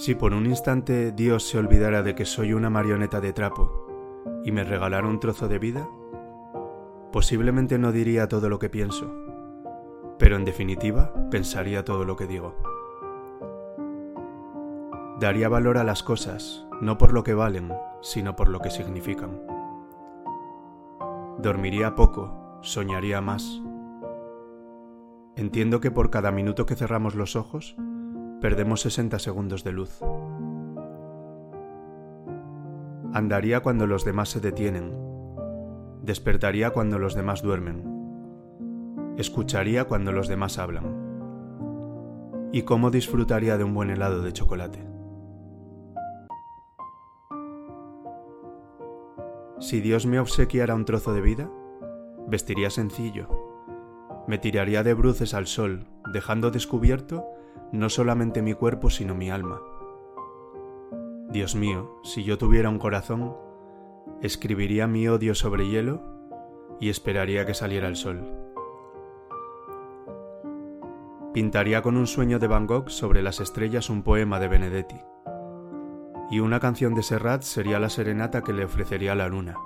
Si por un instante Dios se olvidara de que soy una marioneta de trapo y me regalara un trozo de vida, posiblemente no diría todo lo que pienso, pero en definitiva pensaría todo lo que digo. Daría valor a las cosas, no por lo que valen, sino por lo que significan. Dormiría poco, soñaría más. Entiendo que por cada minuto que cerramos los ojos, perdemos 60 segundos de luz. Andaría cuando los demás se detienen. Despertaría cuando los demás duermen. Escucharía cuando los demás hablan. ¿Y cómo disfrutaría de un buen helado de chocolate? Si Dios me obsequiara un trozo de vida, vestiría sencillo. Me tiraría de bruces al sol, dejando descubierto no solamente mi cuerpo, sino mi alma. Dios mío, si yo tuviera un corazón, escribiría mi odio sobre hielo y esperaría que saliera el sol. Pintaría con un sueño de Van Gogh sobre las estrellas un poema de Benedetti. Y una canción de Serrat sería la serenata que le ofrecería la luna.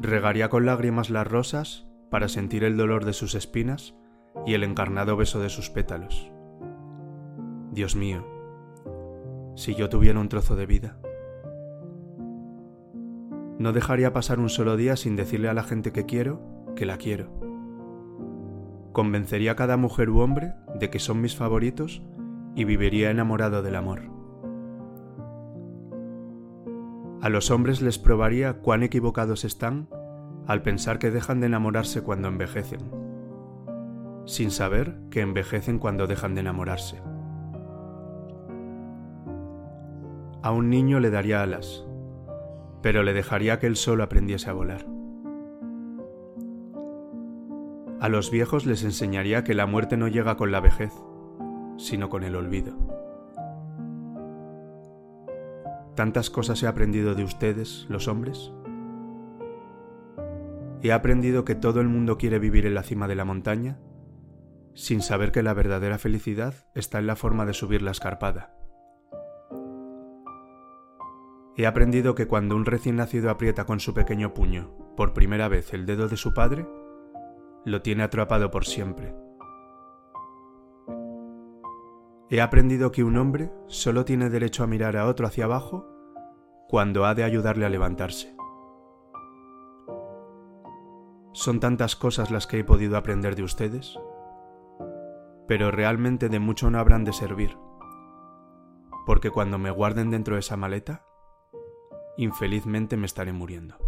Regaría con lágrimas las rosas para sentir el dolor de sus espinas y el encarnado beso de sus pétalos. Dios mío, si yo tuviera un trozo de vida. No dejaría pasar un solo día sin decirle a la gente que quiero que la quiero. Convencería a cada mujer u hombre de que son mis favoritos y viviría enamorado del amor. A los hombres les probaría cuán equivocados están al pensar que dejan de enamorarse cuando envejecen, sin saber que envejecen cuando dejan de enamorarse. A un niño le daría alas, pero le dejaría que él solo aprendiese a volar. A los viejos les enseñaría que la muerte no llega con la vejez, sino con el olvido. Tantas cosas he aprendido de ustedes, los hombres. He aprendido que todo el mundo quiere vivir en la cima de la montaña, sin saber que la verdadera felicidad está en la forma de subir la escarpada. He aprendido que cuando un recién nacido aprieta con su pequeño puño por primera vez el dedo de su padre, lo tiene atrapado por siempre. He aprendido que un hombre solo tiene derecho a mirar a otro hacia abajo cuando ha de ayudarle a levantarse. Son tantas cosas las que he podido aprender de ustedes, pero realmente de mucho no habrán de servir, porque cuando me guarden dentro de esa maleta, infelizmente me estaré muriendo.